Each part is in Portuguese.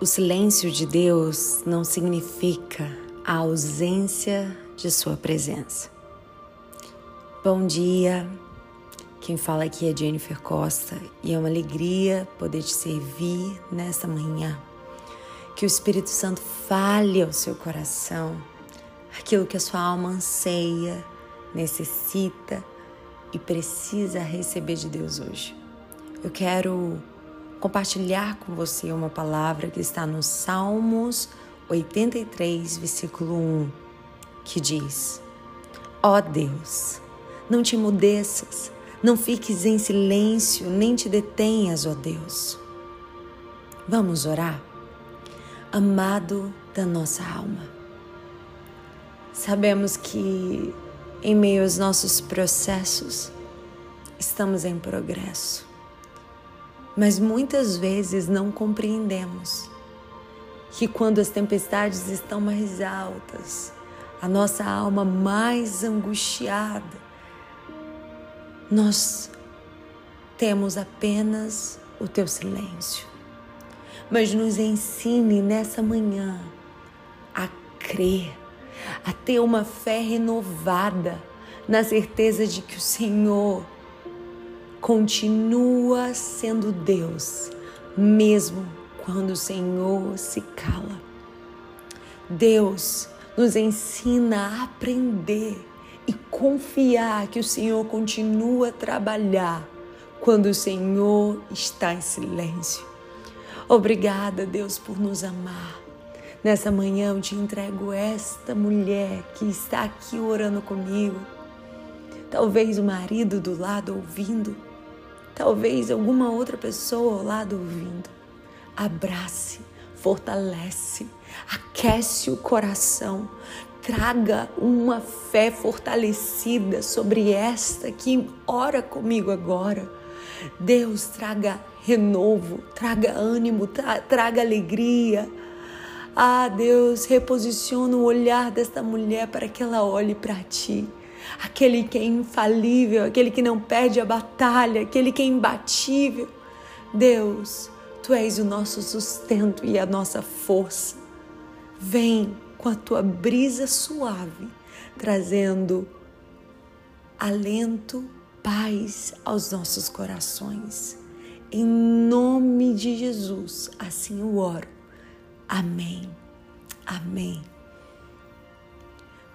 O silêncio de Deus não significa a ausência de Sua presença. Bom dia, quem fala aqui é Jennifer Costa e é uma alegria poder te servir nesta manhã. Que o Espírito Santo fale ao seu coração aquilo que a sua alma anseia, necessita e precisa receber de Deus hoje. Eu quero compartilhar com você uma palavra que está no Salmos 83, versículo 1, que diz: Ó oh Deus, não te mudeças, não fiques em silêncio, nem te detenhas, ó oh Deus. Vamos orar? Amado da nossa alma, sabemos que em meio aos nossos processos estamos em progresso mas muitas vezes não compreendemos que quando as tempestades estão mais altas, a nossa alma mais angustiada, nós temos apenas o teu silêncio. Mas nos ensine nessa manhã a crer, a ter uma fé renovada, na certeza de que o Senhor continua sendo Deus, mesmo quando o Senhor se cala. Deus nos ensina a aprender e confiar que o Senhor continua a trabalhar quando o Senhor está em silêncio. Obrigada, Deus, por nos amar. Nessa manhã eu te entrego esta mulher que está aqui orando comigo. Talvez o marido do lado ouvindo talvez alguma outra pessoa ao lado ouvindo. Abrace, fortalece, aquece o coração, traga uma fé fortalecida sobre esta que ora comigo agora. Deus traga renovo, traga ânimo, traga alegria. Ah, Deus, reposiciona o olhar desta mulher para que ela olhe para ti aquele que é infalível, aquele que não perde a batalha, aquele que é imbatível. Deus, tu és o nosso sustento e a nossa força. Vem com a tua brisa suave, trazendo alento, paz aos nossos corações. Em nome de Jesus, assim eu oro. Amém. Amém.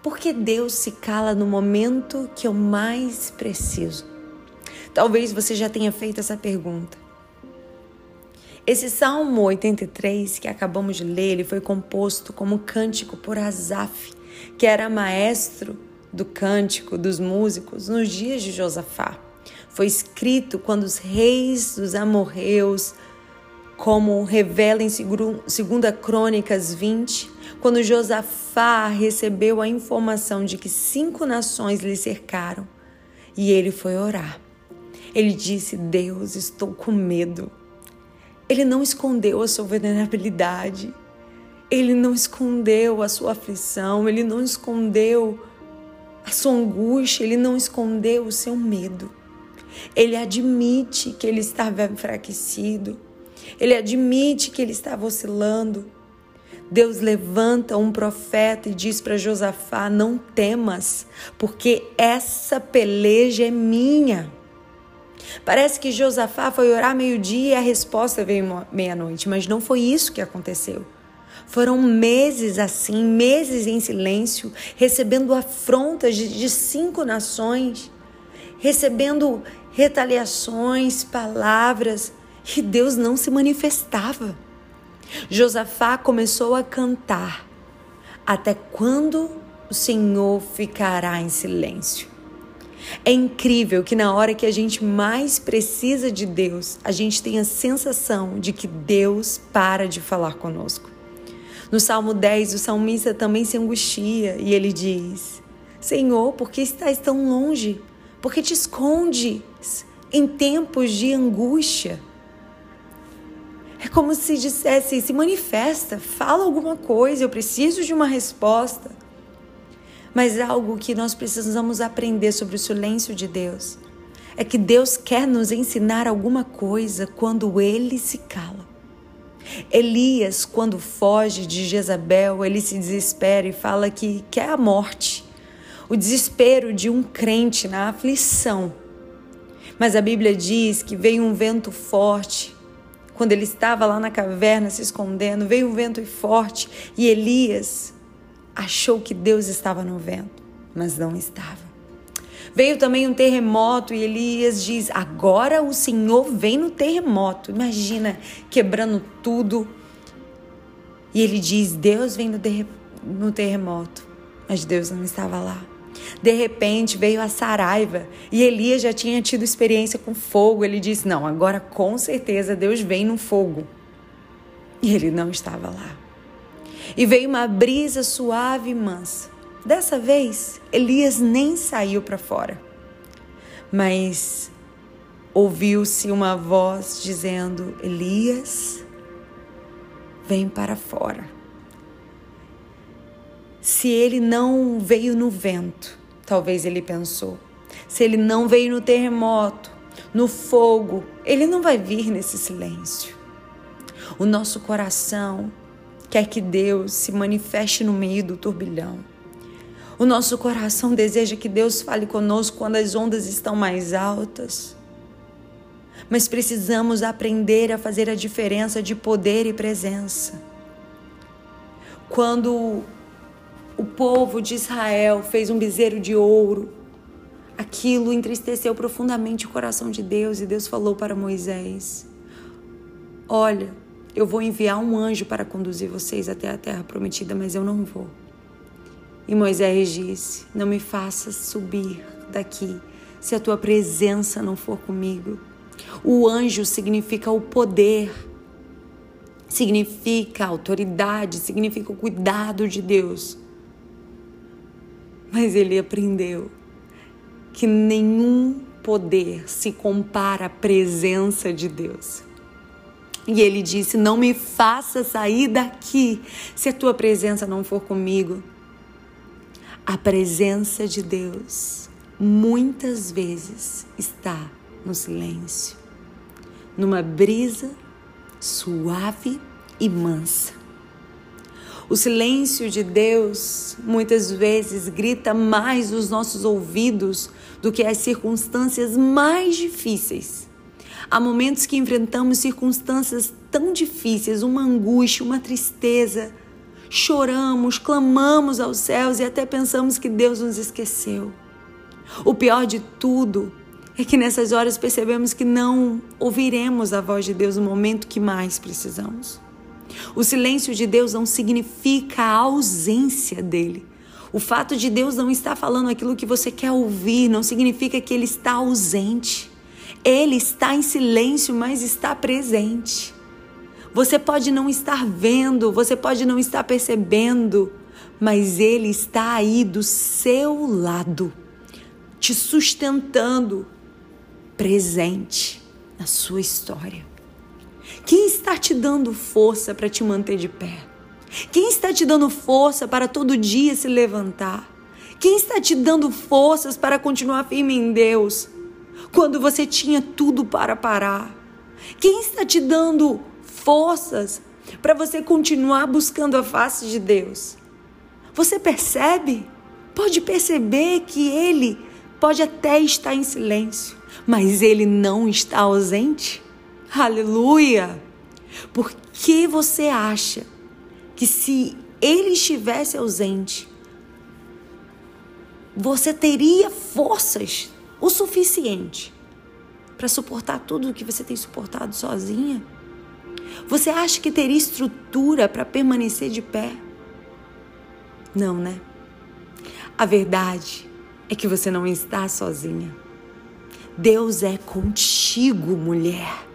Por que Deus se cala no momento que eu mais preciso? Talvez você já tenha feito essa pergunta. Esse Salmo 83 que acabamos de ler, ele foi composto como cântico por Asaf, que era maestro do cântico dos músicos nos dias de Josafá. Foi escrito quando os reis dos amorreus, como revela em 2 Crônicas 20, quando Josafá recebeu a informação de que cinco nações lhe cercaram e ele foi orar. Ele disse: Deus, estou com medo. Ele não escondeu a sua vulnerabilidade, ele não escondeu a sua aflição, ele não escondeu a sua angústia, ele não escondeu o seu medo. Ele admite que ele estava enfraquecido, ele admite que ele estava oscilando, Deus levanta um profeta e diz para Josafá: Não temas, porque essa peleja é minha. Parece que Josafá foi orar meio-dia e a resposta veio meia-noite, mas não foi isso que aconteceu. Foram meses assim, meses em silêncio, recebendo afrontas de, de cinco nações, recebendo retaliações, palavras, e Deus não se manifestava. Josafá começou a cantar: Até quando o Senhor ficará em silêncio? É incrível que na hora que a gente mais precisa de Deus, a gente tem a sensação de que Deus para de falar conosco. No Salmo 10, o salmista também se angustia e ele diz: Senhor, por que estás tão longe? Por que te escondes em tempos de angústia? É como se dissesse: se manifesta, fala alguma coisa, eu preciso de uma resposta. Mas algo que nós precisamos aprender sobre o silêncio de Deus é que Deus quer nos ensinar alguma coisa quando Ele se cala. Elias, quando foge de Jezabel, ele se desespera e fala que quer a morte. O desespero de um crente na aflição. Mas a Bíblia diz que veio um vento forte. Quando ele estava lá na caverna se escondendo, veio um vento forte e Elias achou que Deus estava no vento, mas não estava. Veio também um terremoto e Elias diz: Agora o Senhor vem no terremoto. Imagina quebrando tudo. E ele diz: Deus vem no, no terremoto. Mas Deus não estava lá. De repente veio a Saraiva e Elias já tinha tido experiência com fogo. Ele disse: Não, agora com certeza Deus vem no fogo. E ele não estava lá. E veio uma brisa suave e mansa. Dessa vez, Elias nem saiu para fora, mas ouviu-se uma voz dizendo: Elias, vem para fora. Se ele não veio no vento, talvez ele pensou, se ele não veio no terremoto, no fogo, ele não vai vir nesse silêncio. O nosso coração quer que Deus se manifeste no meio do turbilhão. O nosso coração deseja que Deus fale conosco quando as ondas estão mais altas. Mas precisamos aprender a fazer a diferença de poder e presença. Quando o povo de Israel fez um bezerro de ouro, aquilo entristeceu profundamente o coração de Deus e Deus falou para Moisés: Olha, eu vou enviar um anjo para conduzir vocês até a terra prometida, mas eu não vou. E Moisés disse: Não me faças subir daqui se a tua presença não for comigo. O anjo significa o poder, significa a autoridade, significa o cuidado de Deus. Mas ele aprendeu que nenhum poder se compara à presença de Deus. E ele disse: Não me faça sair daqui se a tua presença não for comigo. A presença de Deus muitas vezes está no silêncio, numa brisa suave e mansa. O silêncio de Deus muitas vezes grita mais nos nossos ouvidos do que as circunstâncias mais difíceis. Há momentos que enfrentamos circunstâncias tão difíceis, uma angústia, uma tristeza, choramos, clamamos aos céus e até pensamos que Deus nos esqueceu. O pior de tudo é que nessas horas percebemos que não ouviremos a voz de Deus no momento que mais precisamos. O silêncio de Deus não significa a ausência dele. O fato de Deus não estar falando aquilo que você quer ouvir não significa que ele está ausente. Ele está em silêncio, mas está presente. Você pode não estar vendo, você pode não estar percebendo, mas Ele está aí do seu lado, te sustentando, presente na sua história. Quem está te dando força para te manter de pé? Quem está te dando força para todo dia se levantar? Quem está te dando forças para continuar firme em Deus quando você tinha tudo para parar? Quem está te dando forças para você continuar buscando a face de Deus. Você percebe? Pode perceber que Ele pode até estar em silêncio, mas Ele não está ausente? Aleluia! Por que você acha que se Ele estivesse ausente, você teria forças o suficiente para suportar tudo o que você tem suportado sozinha? Você acha que teria estrutura para permanecer de pé? Não, né? A verdade é que você não está sozinha. Deus é contigo, mulher.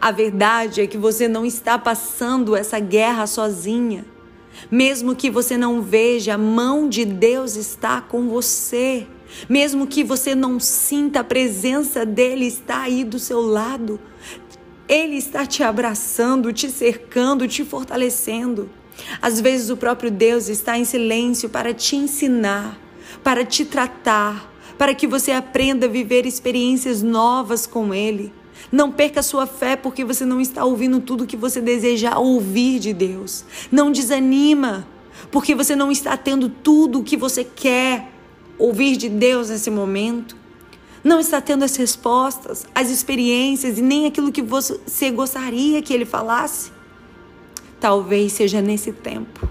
A verdade é que você não está passando essa guerra sozinha. Mesmo que você não veja, a mão de Deus está com você. Mesmo que você não sinta a presença dele está aí do seu lado. Ele está te abraçando, te cercando, te fortalecendo. Às vezes o próprio Deus está em silêncio para te ensinar, para te tratar, para que você aprenda a viver experiências novas com Ele. Não perca sua fé porque você não está ouvindo tudo que você deseja ouvir de Deus. Não desanima porque você não está tendo tudo o que você quer ouvir de Deus nesse momento. Não está tendo as respostas, as experiências e nem aquilo que você gostaria que ele falasse. Talvez seja nesse tempo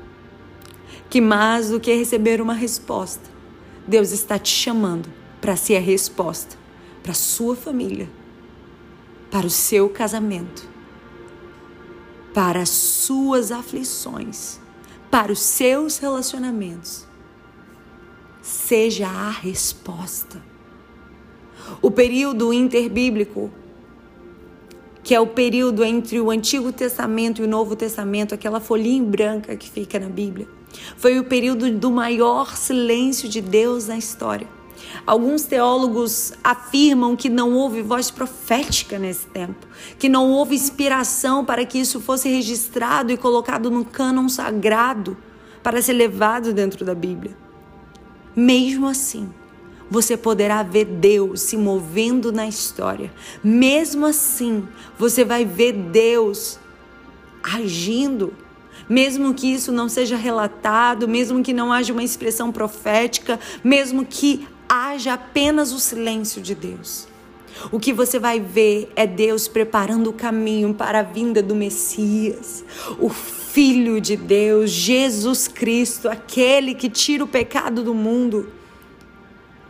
que mais do que receber uma resposta, Deus está te chamando para ser a resposta para sua família para o seu casamento, para as suas aflições, para os seus relacionamentos. Seja a resposta. O período interbíblico, que é o período entre o Antigo Testamento e o Novo Testamento, aquela folhinha branca que fica na Bíblia, foi o período do maior silêncio de Deus na história. Alguns teólogos afirmam que não houve voz profética nesse tempo, que não houve inspiração para que isso fosse registrado e colocado no cânon sagrado para ser levado dentro da Bíblia. Mesmo assim, você poderá ver Deus se movendo na história. Mesmo assim, você vai ver Deus agindo mesmo que isso não seja relatado, mesmo que não haja uma expressão profética, mesmo que haja apenas o silêncio de Deus. O que você vai ver é Deus preparando o caminho para a vinda do Messias, o Filho de Deus, Jesus Cristo, aquele que tira o pecado do mundo.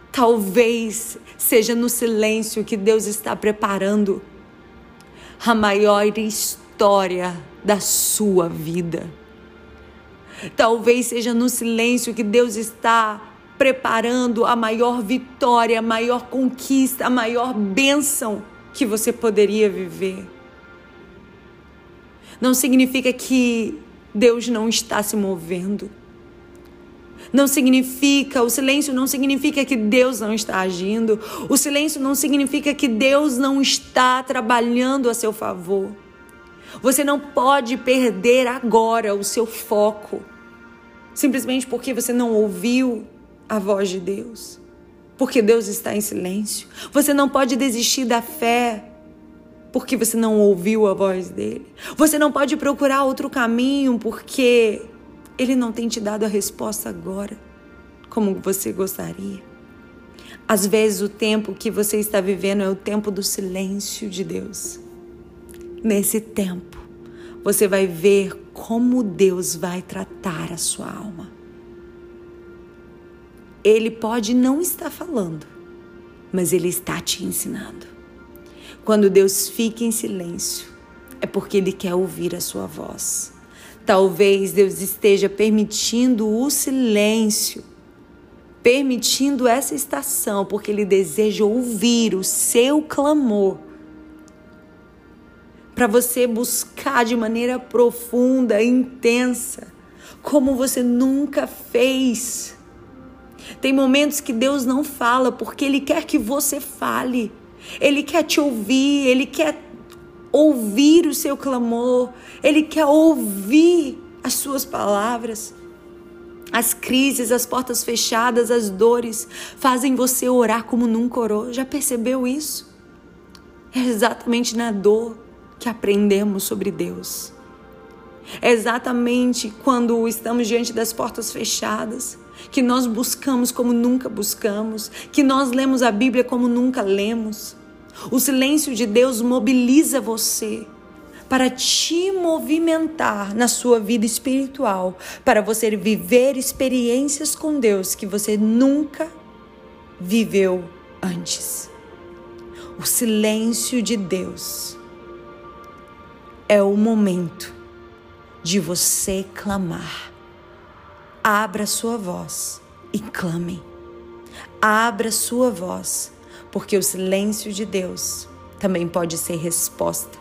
Talvez seja no silêncio que Deus está preparando a maior história da sua vida. Talvez seja no silêncio que Deus está preparando a maior vitória, a maior conquista, a maior bênção que você poderia viver. Não significa que Deus não está se movendo. Não significa, o silêncio não significa que Deus não está agindo. O silêncio não significa que Deus não está trabalhando a seu favor. Você não pode perder agora o seu foco, simplesmente porque você não ouviu a voz de Deus, porque Deus está em silêncio. Você não pode desistir da fé porque você não ouviu a voz dele. Você não pode procurar outro caminho porque ele não tem te dado a resposta agora, como você gostaria. Às vezes o tempo que você está vivendo é o tempo do silêncio de Deus. Nesse tempo, você vai ver como Deus vai tratar a sua alma ele pode não estar falando, mas ele está te ensinando. Quando Deus fica em silêncio, é porque ele quer ouvir a sua voz. Talvez Deus esteja permitindo o silêncio, permitindo essa estação, porque ele deseja ouvir o seu clamor. Para você buscar de maneira profunda, intensa, como você nunca fez tem momentos que Deus não fala porque Ele quer que você fale. Ele quer te ouvir, Ele quer ouvir o seu clamor, Ele quer ouvir as suas palavras. As crises, as portas fechadas, as dores fazem você orar como nunca orou. Já percebeu isso? É exatamente na dor que aprendemos sobre Deus. É exatamente quando estamos diante das portas fechadas que nós buscamos como nunca buscamos, que nós lemos a Bíblia como nunca lemos. O silêncio de Deus mobiliza você para te movimentar na sua vida espiritual, para você viver experiências com Deus que você nunca viveu antes. O silêncio de Deus é o momento de você clamar abra sua voz e clame. Abra sua voz, porque o silêncio de Deus também pode ser resposta.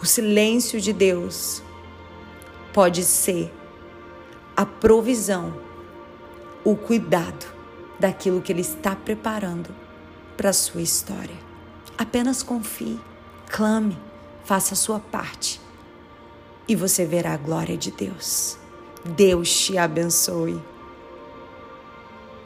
O silêncio de Deus pode ser a provisão, o cuidado daquilo que Ele está preparando para a sua história. Apenas confie, clame, faça a sua parte e você verá a glória de Deus. Deus te abençoe.